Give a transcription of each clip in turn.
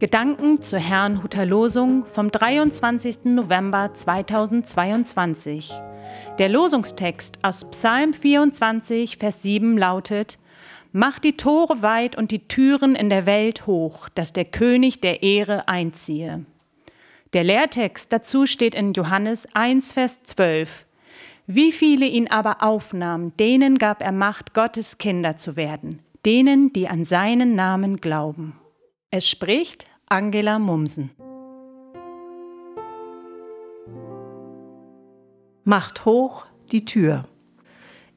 Gedanken zur Herrnhuter Losung vom 23. November 2022. Der Losungstext aus Psalm 24, Vers 7 lautet: Mach die Tore weit und die Türen in der Welt hoch, dass der König der Ehre einziehe. Der Lehrtext dazu steht in Johannes 1, Vers 12. Wie viele ihn aber aufnahmen, denen gab er Macht, Gottes Kinder zu werden, denen, die an seinen Namen glauben. Es spricht Angela Mumsen. Macht hoch die Tür.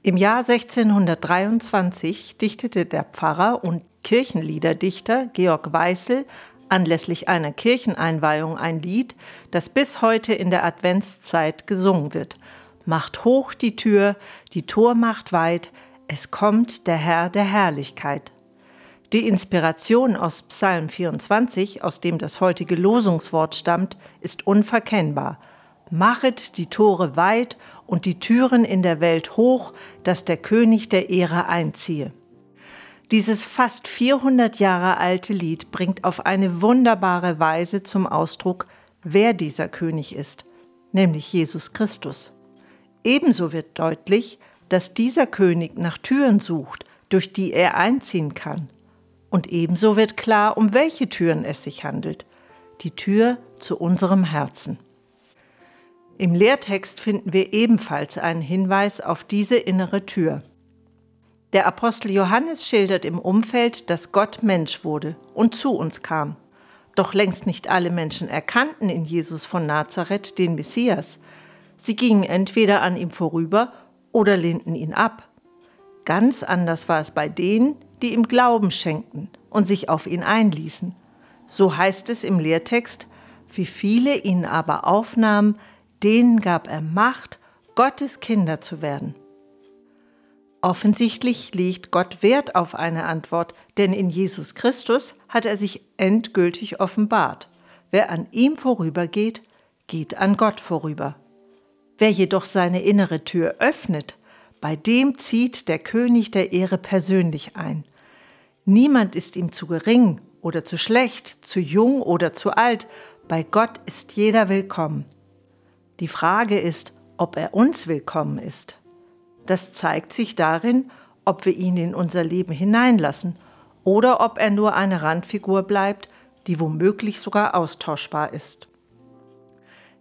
Im Jahr 1623 dichtete der Pfarrer und Kirchenliederdichter Georg Weißel anlässlich einer Kircheneinweihung ein Lied, das bis heute in der Adventszeit gesungen wird. Macht hoch die Tür, die Tor macht weit, es kommt der Herr der Herrlichkeit. Die Inspiration aus Psalm 24, aus dem das heutige Losungswort stammt, ist unverkennbar. Machet die Tore weit und die Türen in der Welt hoch, dass der König der Ehre einziehe. Dieses fast 400 Jahre alte Lied bringt auf eine wunderbare Weise zum Ausdruck, wer dieser König ist, nämlich Jesus Christus. Ebenso wird deutlich, dass dieser König nach Türen sucht, durch die er einziehen kann. Und ebenso wird klar, um welche Türen es sich handelt. Die Tür zu unserem Herzen. Im Lehrtext finden wir ebenfalls einen Hinweis auf diese innere Tür. Der Apostel Johannes schildert im Umfeld, dass Gott Mensch wurde und zu uns kam. Doch längst nicht alle Menschen erkannten in Jesus von Nazareth den Messias. Sie gingen entweder an ihm vorüber oder lehnten ihn ab. Ganz anders war es bei denen, die ihm Glauben schenkten und sich auf ihn einließen. So heißt es im Lehrtext, wie viele ihn aber aufnahmen, denen gab er Macht, Gottes Kinder zu werden. Offensichtlich legt Gott Wert auf eine Antwort, denn in Jesus Christus hat er sich endgültig offenbart. Wer an ihm vorübergeht, geht an Gott vorüber. Wer jedoch seine innere Tür öffnet, bei dem zieht der König der Ehre persönlich ein. Niemand ist ihm zu gering oder zu schlecht, zu jung oder zu alt. Bei Gott ist jeder willkommen. Die Frage ist, ob er uns willkommen ist. Das zeigt sich darin, ob wir ihn in unser Leben hineinlassen oder ob er nur eine Randfigur bleibt, die womöglich sogar austauschbar ist.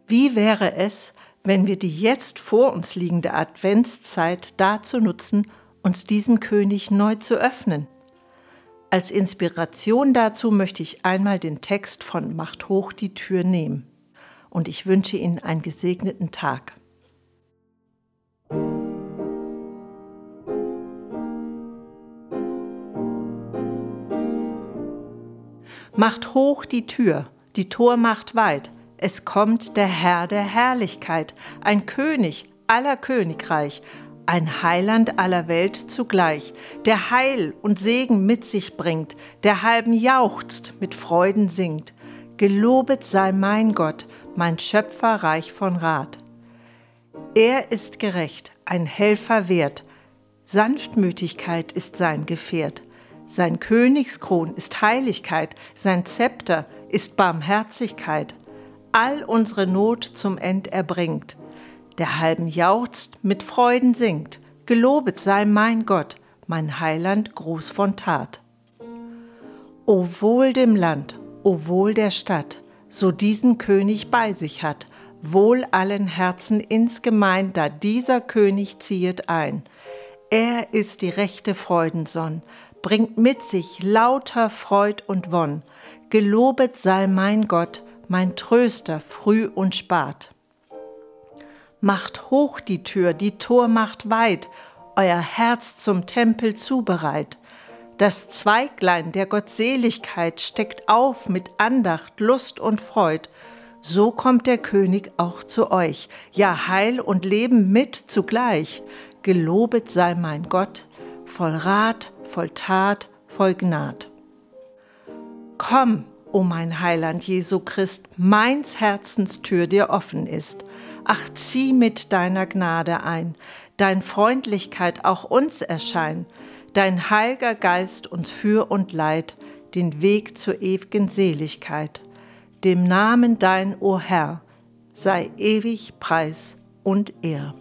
Wie wäre es, wenn wir die jetzt vor uns liegende Adventszeit dazu nutzen, uns diesem König neu zu öffnen? Als Inspiration dazu möchte ich einmal den Text von Macht hoch die Tür nehmen. Und ich wünsche Ihnen einen gesegneten Tag. Macht hoch die Tür, die Tor macht weit, es kommt der Herr der Herrlichkeit, ein König aller Königreich, ein Heiland aller Welt zugleich, der Heil und Segen mit sich bringt, der halben jauchzt, mit Freuden singt. Gelobet sei mein Gott, mein Schöpfer reich von Rat. Er ist gerecht, ein Helfer wert, Sanftmütigkeit ist sein Gefährt, sein Königskron ist Heiligkeit, sein Zepter ist Barmherzigkeit, all unsere Not zum End erbringt der halben jauchzt, mit Freuden singt, gelobet sei mein Gott, mein Heiland groß von Tat. O wohl dem Land, o wohl der Stadt, so diesen König bei sich hat, wohl allen Herzen insgemein, da dieser König ziehet ein. Er ist die rechte Freudensonn, bringt mit sich lauter Freud und Wonn. Gelobet sei mein Gott, mein Tröster früh und spat. Macht hoch die Tür, die Tor macht weit, euer Herz zum Tempel zubereit. Das Zweiglein der Gottseligkeit steckt auf mit Andacht, Lust und Freud. So kommt der König auch zu euch, ja Heil und Leben mit zugleich. Gelobet sei mein Gott, voll Rat, voll Tat, voll Gnad. Komm, o mein Heiland Jesu Christ, meins Herzens Tür dir offen ist. Ach, zieh mit deiner Gnade ein, dein Freundlichkeit auch uns erschein, dein heilger Geist uns für und leid, den Weg zur ewigen Seligkeit. Dem Namen dein, o Herr, sei ewig Preis und Ehr.